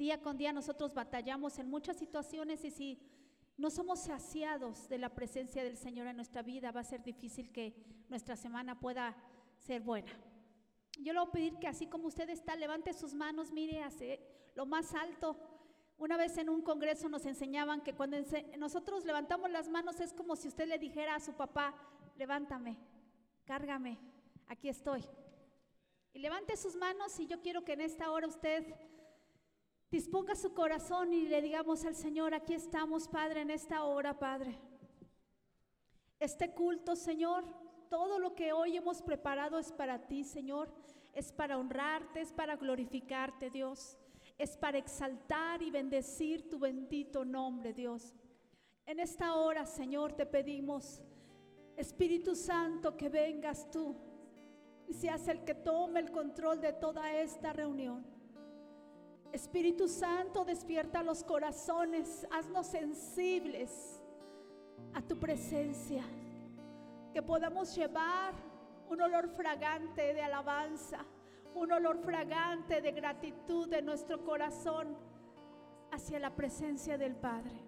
Día con día nosotros batallamos en muchas situaciones y si no somos saciados de la presencia del Señor en nuestra vida, va a ser difícil que nuestra semana pueda ser buena. Yo le voy a pedir que así como usted está, levante sus manos, mire hacia lo más alto. Una vez en un congreso nos enseñaban que cuando nosotros levantamos las manos es como si usted le dijera a su papá, levántame, cárgame, aquí estoy. Y levante sus manos y yo quiero que en esta hora usted disponga su corazón y le digamos al Señor, aquí estamos, Padre, en esta hora, Padre. Este culto, Señor, todo lo que hoy hemos preparado es para ti, Señor. Es para honrarte, es para glorificarte, Dios. Es para exaltar y bendecir tu bendito nombre, Dios. En esta hora, Señor, te pedimos, Espíritu Santo, que vengas tú y seas el que tome el control de toda esta reunión. Espíritu Santo, despierta los corazones, haznos sensibles a tu presencia que podamos llevar un olor fragante de alabanza, un olor fragante de gratitud de nuestro corazón hacia la presencia del Padre.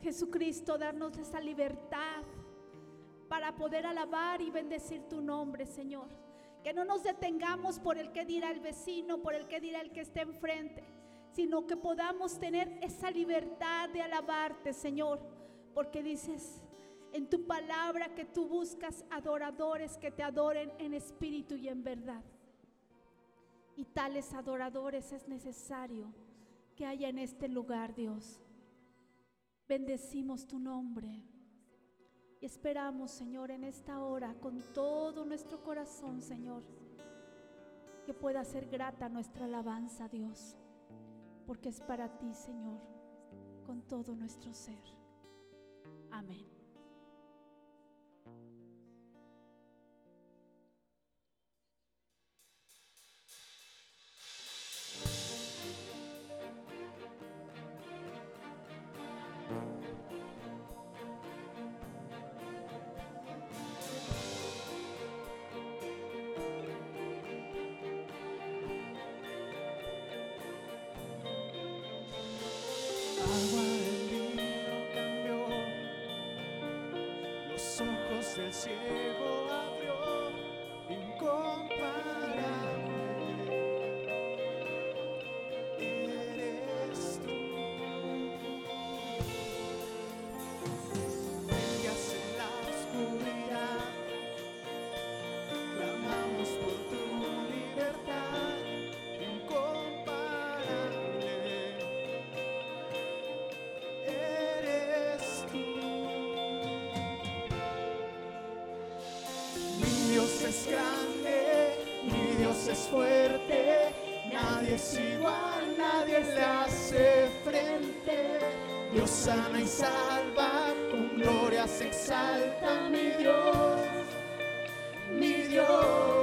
Jesucristo, darnos esa libertad para poder alabar y bendecir tu nombre, Señor. Que no nos detengamos por el que dirá el vecino, por el que dirá el que esté enfrente, sino que podamos tener esa libertad de alabarte, Señor, porque dices, en tu palabra que tú buscas adoradores que te adoren en espíritu y en verdad. Y tales adoradores es necesario que haya en este lugar, Dios. Bendecimos tu nombre. Y esperamos, Señor, en esta hora, con todo nuestro corazón, Señor, que pueda ser grata nuestra alabanza, Dios, porque es para ti, Señor, con todo nuestro ser. Amén. Mi Dios es grande, mi Dios es fuerte, nadie es igual, nadie le hace frente. Dios sana y salva, con gloria se exalta mi Dios, mi Dios.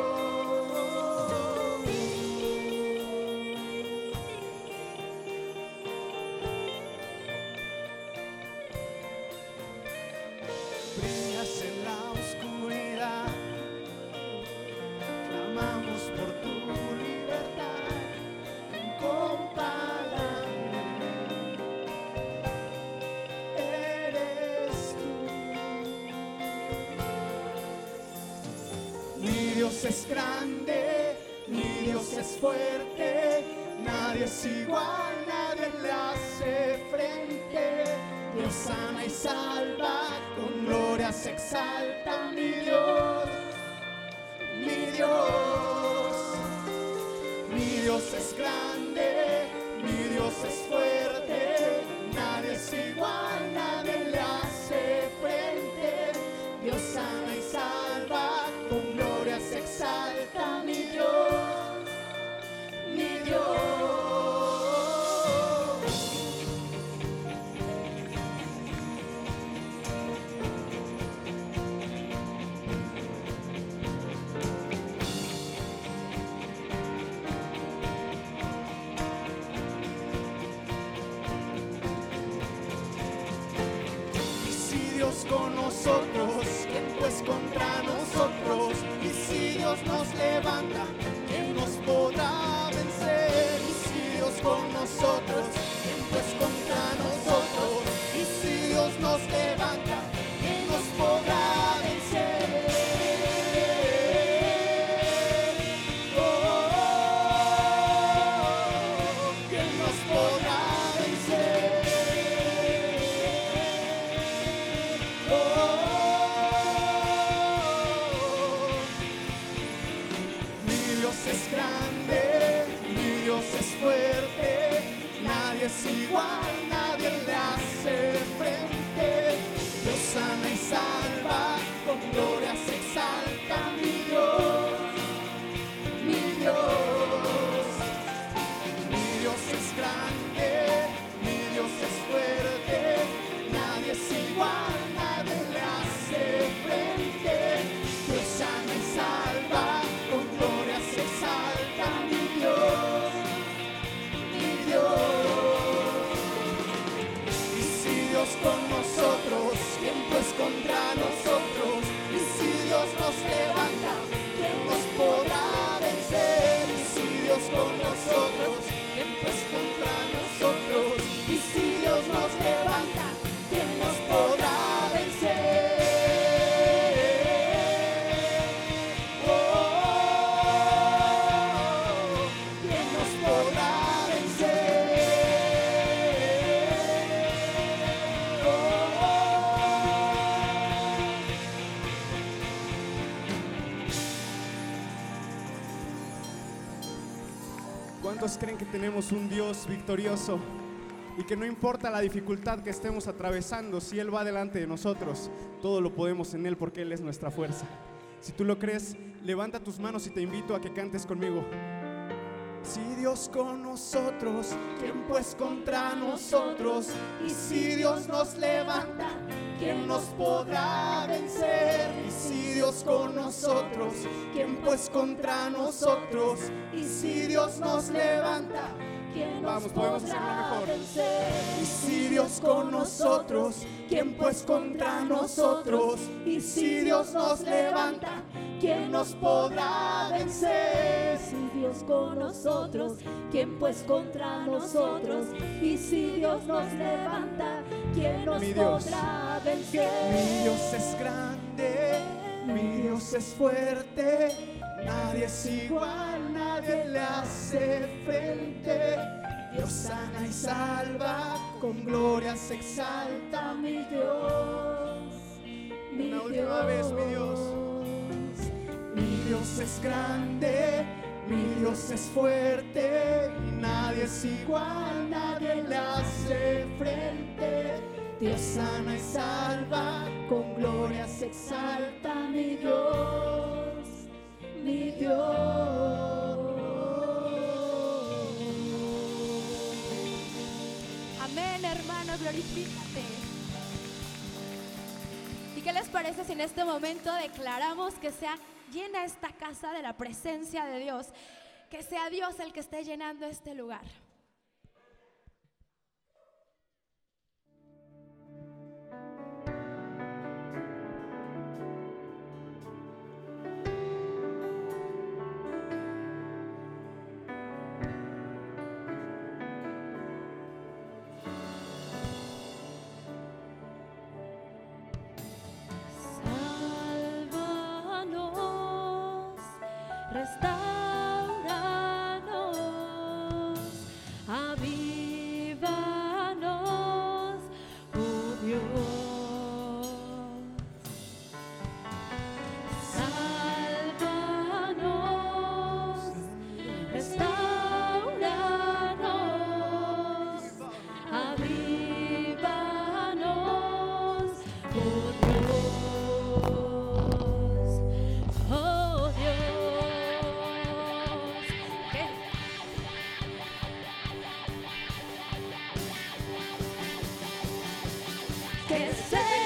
Pues contra nosotros? Y si Dios nos levanta, ¿quién nos podrá vencer? Y si Dios con es tenemos un Dios victorioso y que no importa la dificultad que estemos atravesando, si Él va delante de nosotros, todo lo podemos en Él porque Él es nuestra fuerza? Si tú lo crees, levanta tus manos y te invito a que cantes conmigo. Si Dios con nosotros, ¿quién pues contra nosotros? Y si Dios nos levanta, ¿quién nos podrá vencer? Dios con nosotros, ¿quién pues contra nosotros? Y si Dios nos levanta, ¿Quién Vamos, nos podemos hacerlo podrá mejor. vencer? y si Dios con nosotros, ¿quién pues contra nosotros? Y si Dios nos levanta, ¿quién nos podrá vencer? Si Dios con nosotros, ¿quién pues contra nosotros? Y si Dios nos levanta, ¿quién nos Mi Dios. podrá vencer? Mi Dios es grande, mi Dios es fuerte, nadie es igual, nadie le hace frente. Dios sana y salva, con gloria se exalta. mi Dios, mi Una última vez, mi Dios. Mi Dios es grande, mi Dios es fuerte, y nadie es igual, nadie le hace frente. Dios sana y salva, con gloria se exalta glorifícate. ¿Y qué les parece si en este momento declaramos que sea llena esta casa de la presencia de Dios? Que sea Dios el que esté llenando este lugar. Que se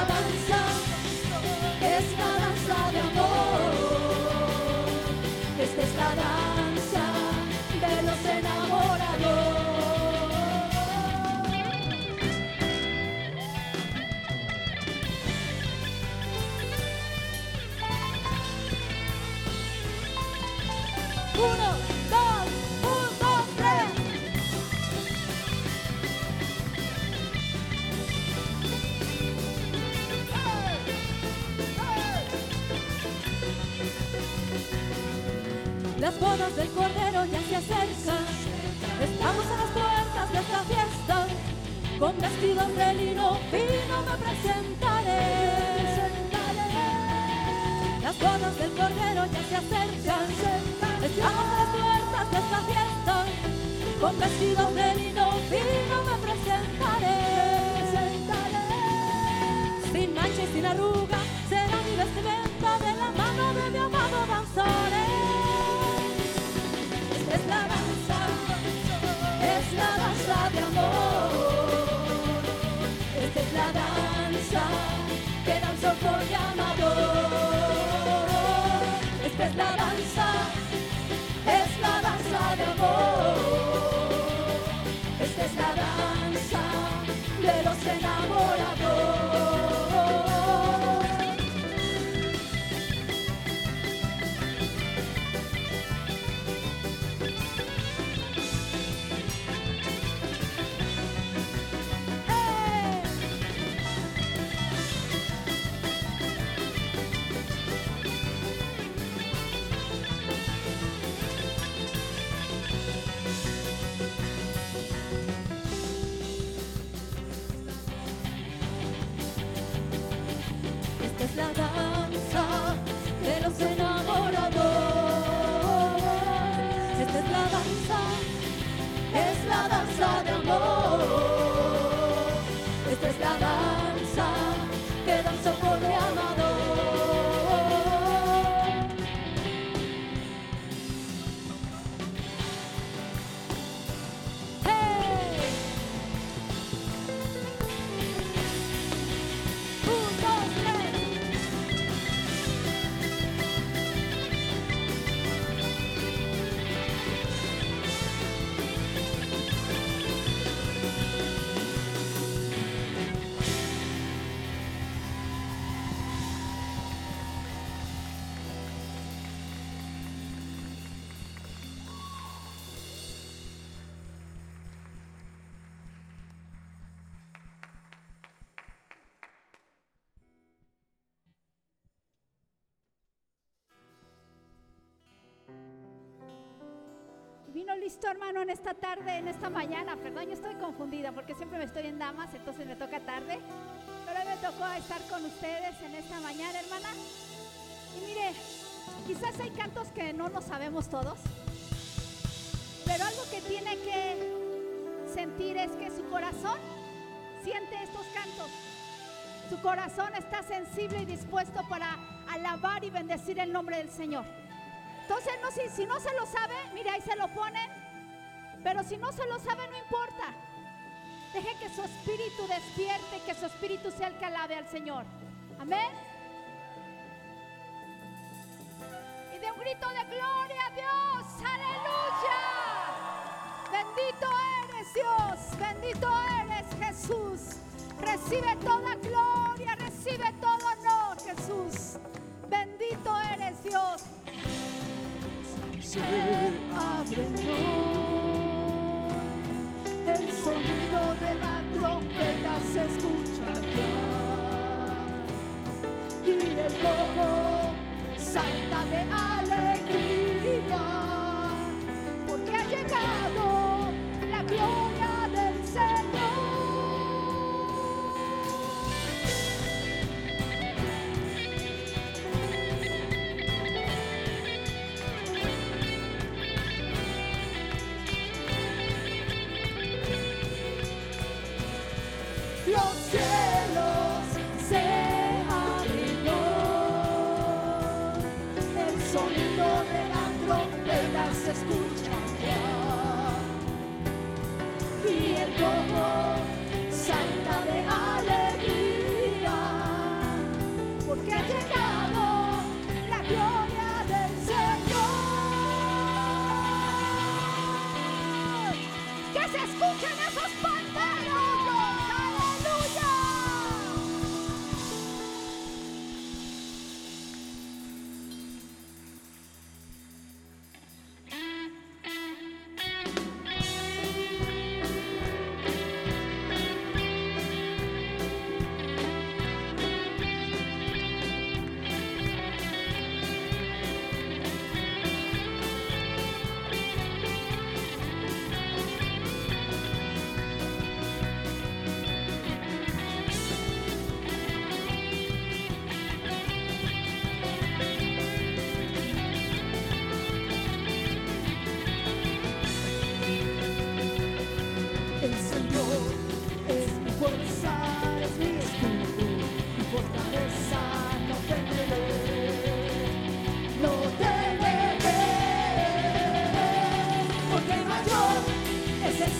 Esta bodas del Cordero ya se acercan. Estamos a las puertas de esta fiesta. Con vestidos de lino fino me presentaré. Las bodas del Cordero ya se acercan. Estamos a las puertas de esta fiesta. Con vestidos de lino fino me presentaré. Listo, hermano, en esta tarde, en esta mañana. Perdón, yo estoy confundida porque siempre me estoy en damas, entonces me toca tarde. Pero hoy me tocó estar con ustedes en esta mañana, hermana. Y mire, quizás hay cantos que no nos sabemos todos, pero algo que tiene que sentir es que su corazón siente estos cantos. Su corazón está sensible y dispuesto para alabar y bendecir el nombre del Señor. Entonces, si, no se lo sabe, mire, ahí se lo ponen. Pero si no se lo sabe, no importa. Deje que su espíritu despierte, que su espíritu sea el que alabe al Señor. Amén. Y de un grito de gloria a Dios. Aleluya. Bendito eres Dios. Bendito eres Jesús. Recibe toda gloria. Recibe todo honor, Jesús. Bendito eres Dios. Se abre. El sonido de la trompeta se escucha ya. Y el lobo salta de alegría. Porque ha llegado la gloria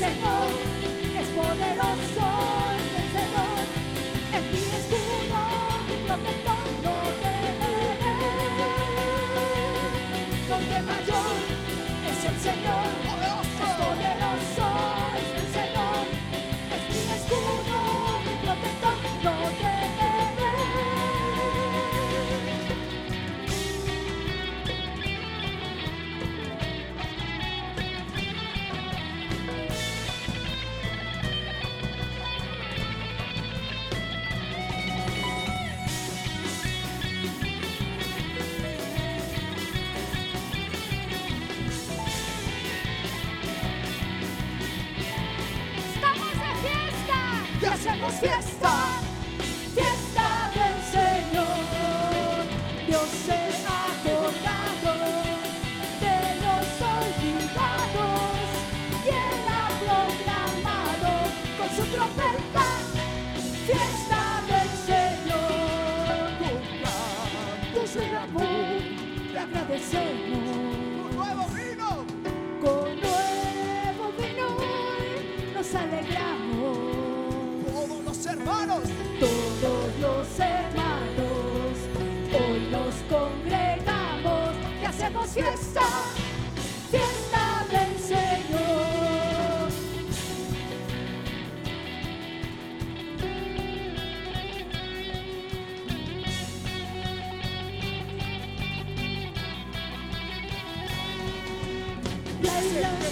Señor es poderoso.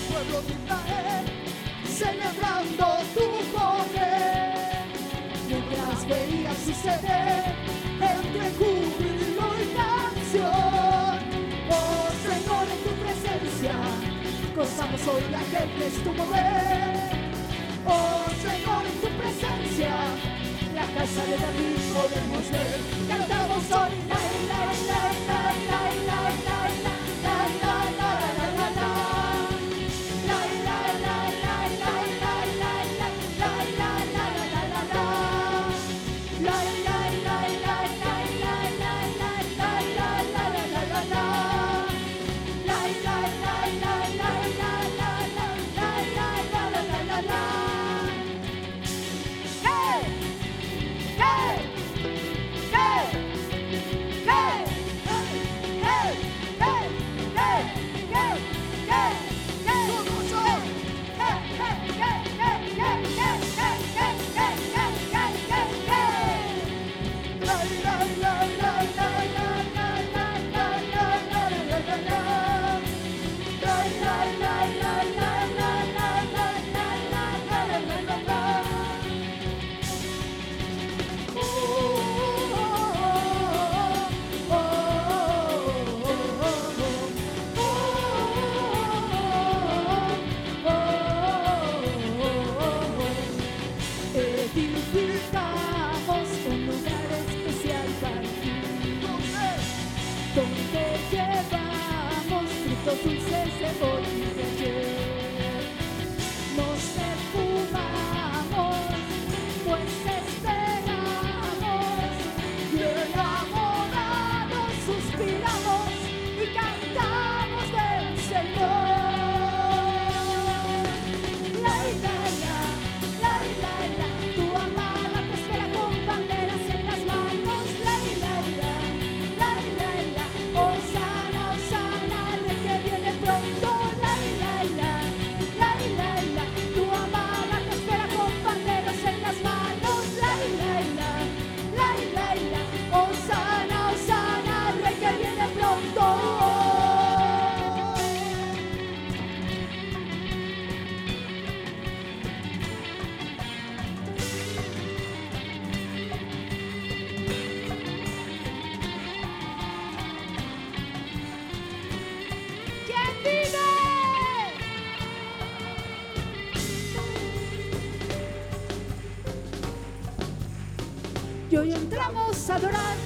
pueblo de Israel, celebrando tu poder. Mientras veía suceder entre júbilo y canción, oh Señor, en tu presencia, gozamos hoy la gente es tu mover. Oh Señor, en tu presencia, la casa de David podemos ver, cantamos hoy, la, la, la, la. adorar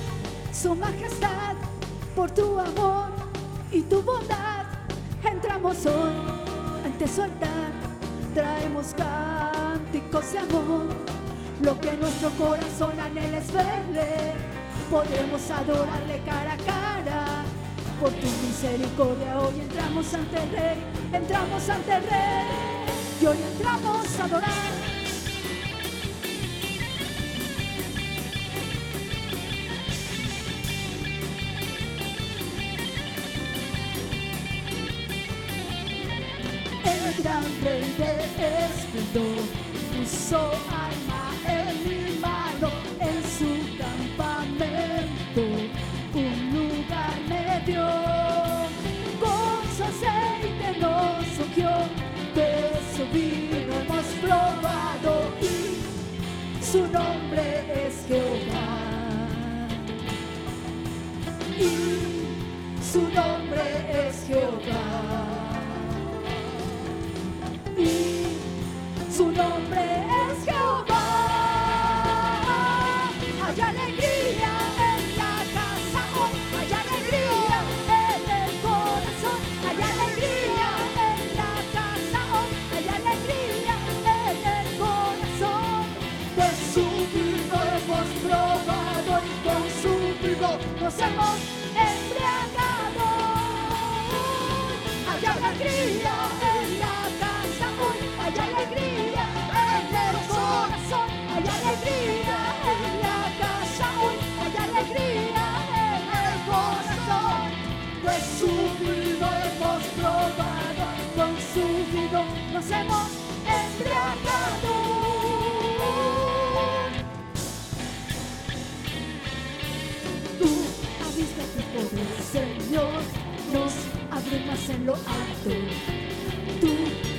su majestad por tu amor y tu bondad. Entramos hoy ante su altar, traemos cánticos de amor. Lo que nuestro corazón anhela es verle, podemos adorarle cara a cara. Por tu misericordia hoy entramos ante el Rey, entramos ante el Rey y hoy entramos a adorar. Abrimos en lo alto. Tú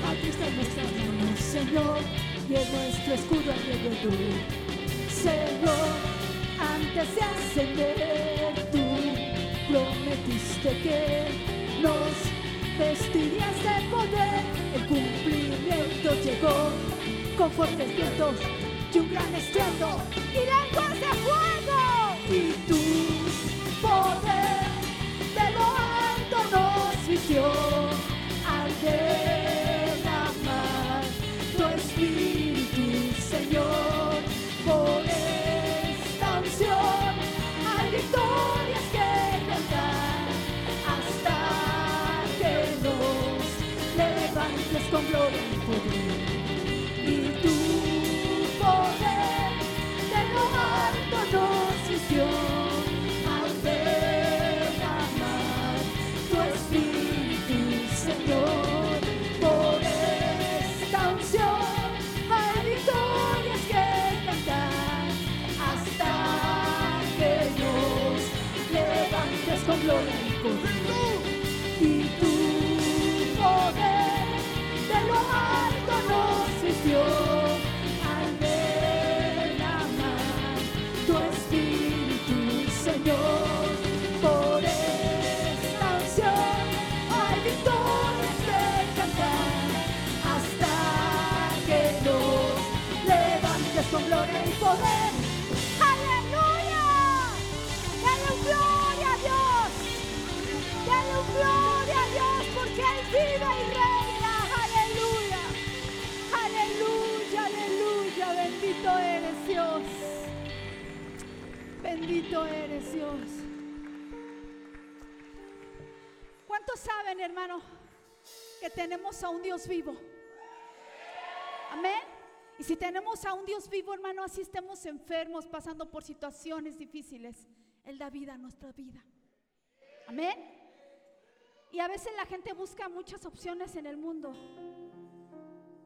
abriste nuestras manos, Señor, y en nuestro escudo alrededor. Señor, antes de ascender, tú prometiste que nos vestirías de poder. El cumplimiento llegó con fuertes vientos y un gran estruendo y lenguas de fuego. Y tu con gloria y poder y tu poder de lo alto nos vistió al derramar tu espíritu, Señor. Por esta unción hay victorias que cantar hasta que nos levantes con gloria y poder Bendito eres Dios. Bendito eres Dios. ¿Cuántos saben, hermano, que tenemos a un Dios vivo? Amén. Y si tenemos a un Dios vivo, hermano, así estemos enfermos, pasando por situaciones difíciles, Él da vida a nuestra vida. Amén. Y a veces la gente busca muchas opciones en el mundo,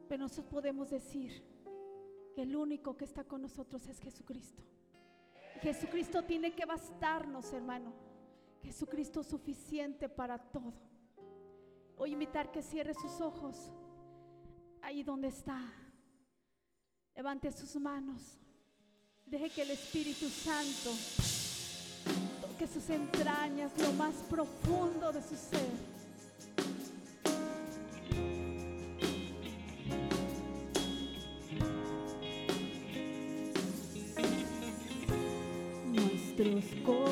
pero nosotros podemos decir que el único que está con nosotros es Jesucristo. Jesucristo tiene que bastarnos, hermano. Jesucristo es suficiente para todo. Voy a invitar que cierre sus ojos ahí donde está. Levante sus manos. Deje que el Espíritu Santo toque sus entrañas, lo más profundo de su ser. Nuestros corazones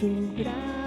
por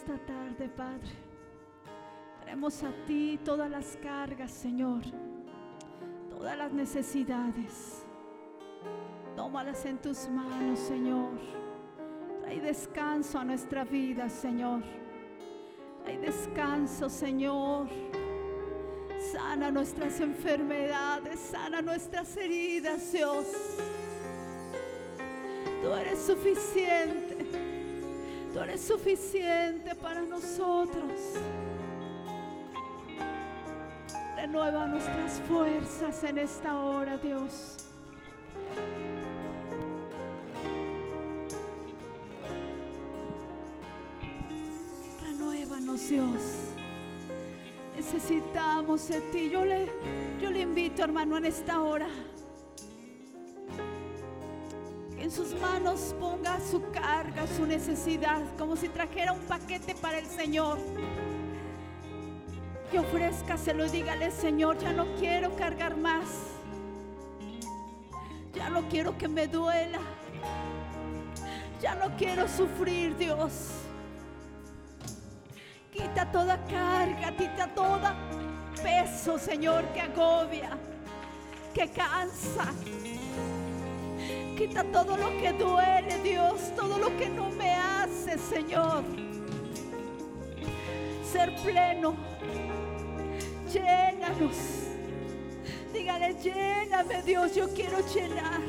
esta tarde Padre Traemos a ti todas las cargas, Señor, todas las necesidades. Tómalas en tus manos, Señor. Trae descanso a nuestra vida, Señor. Trae descanso, Señor. Sana nuestras enfermedades, sana nuestras heridas, Dios. Tú eres suficiente. Tú eres suficiente para nosotros. Renueva nuestras fuerzas en esta hora, Dios. Renuévanos, Dios. Necesitamos de ti. Yo le, yo le invito, hermano, en esta hora. En sus manos ponga su carga, su necesidad, como si trajera un paquete para el Señor que ofrézcaselo y dígale, Señor, ya no quiero cargar más. Ya no quiero que me duela. Ya no quiero sufrir, Dios. Quita toda carga, quita todo peso, Señor, que agobia, que cansa. Quita todo lo que duele, Dios, todo lo que no me hace, Señor. Ser pleno llénanos. Dígale, lléname Dios, yo quiero llenar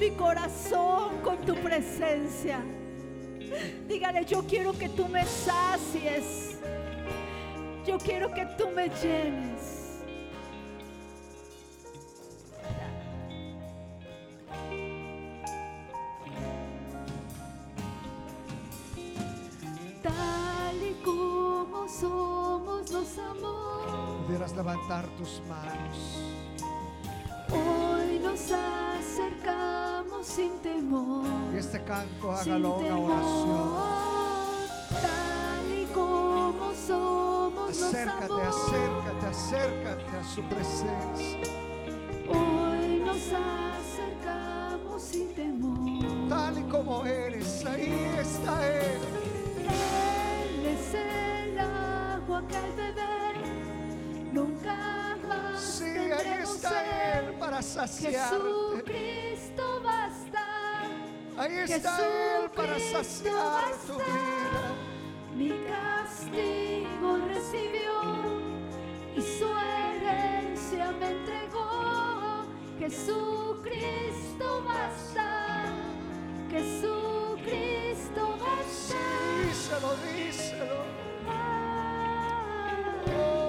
mi corazón con tu presencia. Dígale, yo quiero que tú me sacies. Yo quiero que tú me llenes. Tus manos. Hoy nos acercamos sin temor. Y este canto sin hágalo una oración. temor, Tal y como somos, Acércate, acércate, acércate a su presencia. Hoy nos acercamos sin temor. Tal y como eres, ahí está Él. Él es el agua que al para saciarte. Jesucristo basta, Ahí está Él para saciar tu vida. mi castigo recibió y su herencia me entregó. Jesucristo basta, Jesucristo basta. Díselo, díselo. Ah, Oh,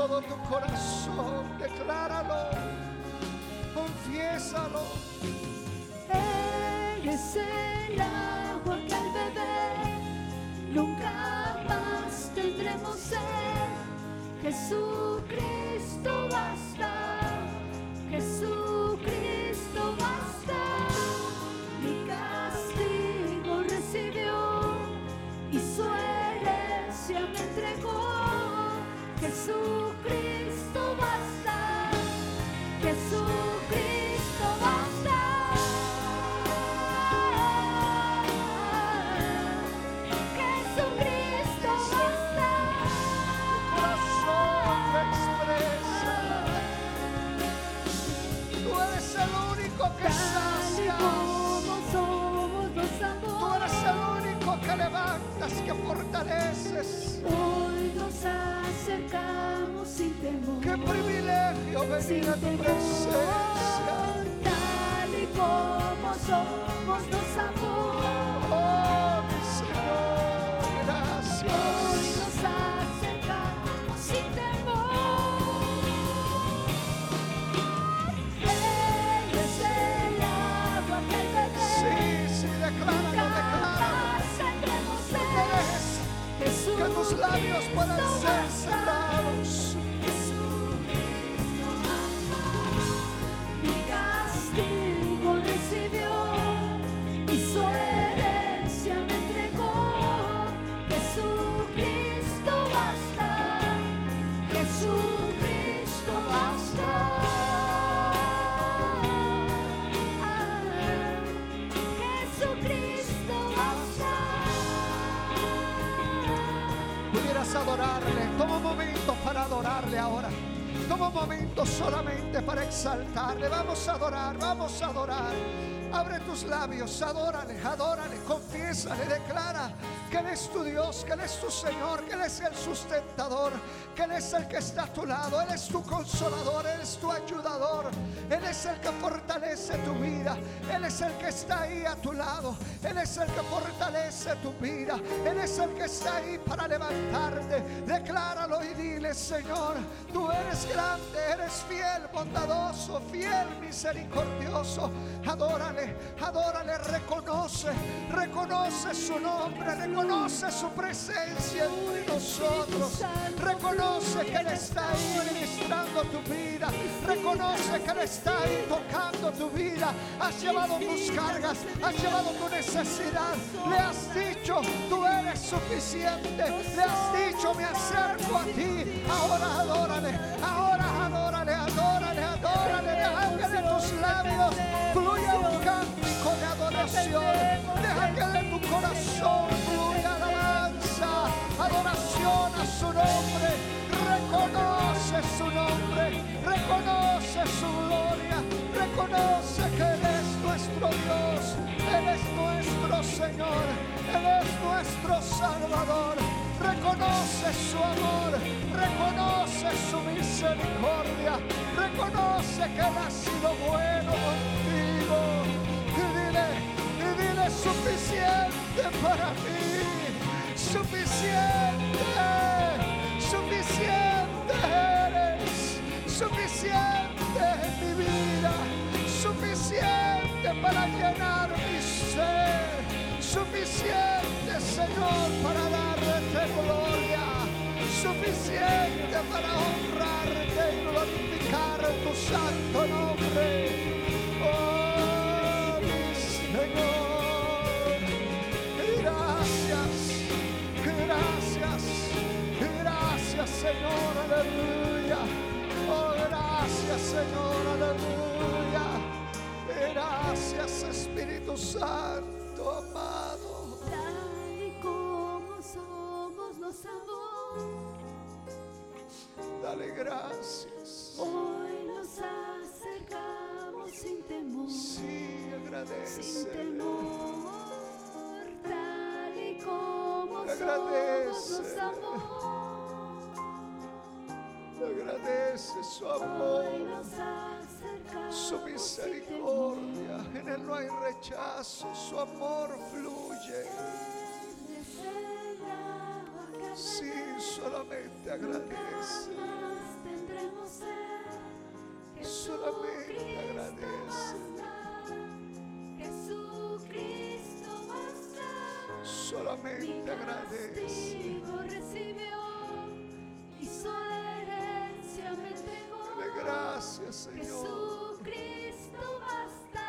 todo tu corazón. Decláralo. Confiésalo. Él es el agua que al beber nunca más tendremos sed. Jesucristo basta, Jesucristo fortaleces. Hoy nos acercamos sin temor. Qué privilegio sin venir a tu temor. presencia. Tal y como somos los amores. Tus labios puedan ser cerrados. Adorarle. Toma un momento para adorarle ahora. Toma un momento solamente para exaltarle. Vamos a adorar, vamos a adorar. Abre tus labios, adórale, adórale, confiésale, declara que Él es tu Dios, que Él es tu Señor, que Él es el sustentador, que Él es el que está a tu lado, Él es tu consolador, Él es tu ayudador, Él es el que fortalece tu vida, Él es el que está ahí a tu lado, Él es el que fortalece tu vida, Él es el que está ahí para levantarte. Decláralo y dile, Señor, tú eres grande, eres fiel, bondadoso, fiel, misericordioso. Adórale, adórale, reconoce, reconoce su nombre, reconoce su presencia entre nosotros. Reconoce que Él está ahí tu vida. Reconoce que Él está ahí tocando tu vida. Has llevado tus cargas, has llevado tu necesidad. Le has dicho, tú eres suficiente. Le has dicho, me acerco a ti. Ahora adórale, ahora adórale, adórale, adórale. Deja de tus labios fluya un de adoración. Deja que de tu corazón fluya alabanza, adoración a su nombre. Reconoce su nombre, reconoce su gloria, reconoce que Él es nuestro Dios, Él es nuestro Señor, Él es nuestro Salvador. Reconoce su amor, reconoce su misericordia, reconoce que ha sido bueno contigo. Suficiente para mí, suficiente, suficiente eres, suficiente en mi vida, suficiente para llenar mi ser, suficiente Señor para darte suficiente para honrarte y glorificar tu santo nombre. Gracias Señor, aleluya. Oh, gracias Señor, aleluya. Gracias Espíritu Santo, amado. Tal y como somos nos amó. Dale gracias. Hoy nos acercamos sin temor. Sí, Sin agradece. temor. Tal y como somos nos amó. Agradece su amor, su misericordia. En él no hay rechazo, su amor fluye. Sí, solamente agradece. Solamente agradece. Solamente agradece. Señor. Jesucristo basta.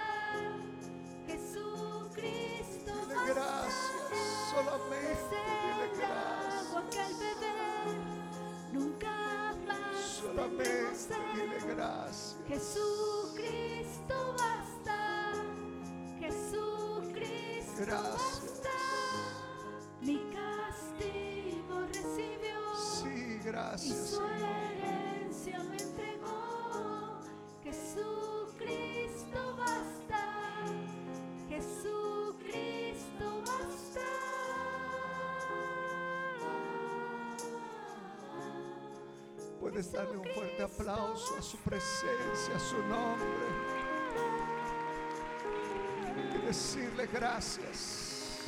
Jesucristo Dile basta. gracias. Solamente dile el agua gracias. que al beber nunca más Solamente dile gracias. Jesucristo basta, Jesucristo Gracias. basta. Mi castigo recibió Sí, gracias, Puedes darle un fuerte aplauso a su presencia, a su nombre. Y decirle gracias.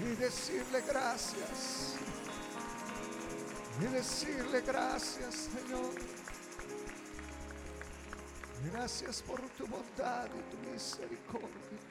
Y decirle gracias. Y decirle gracias, Señor. Gracias por tu bondad y tu misericordia.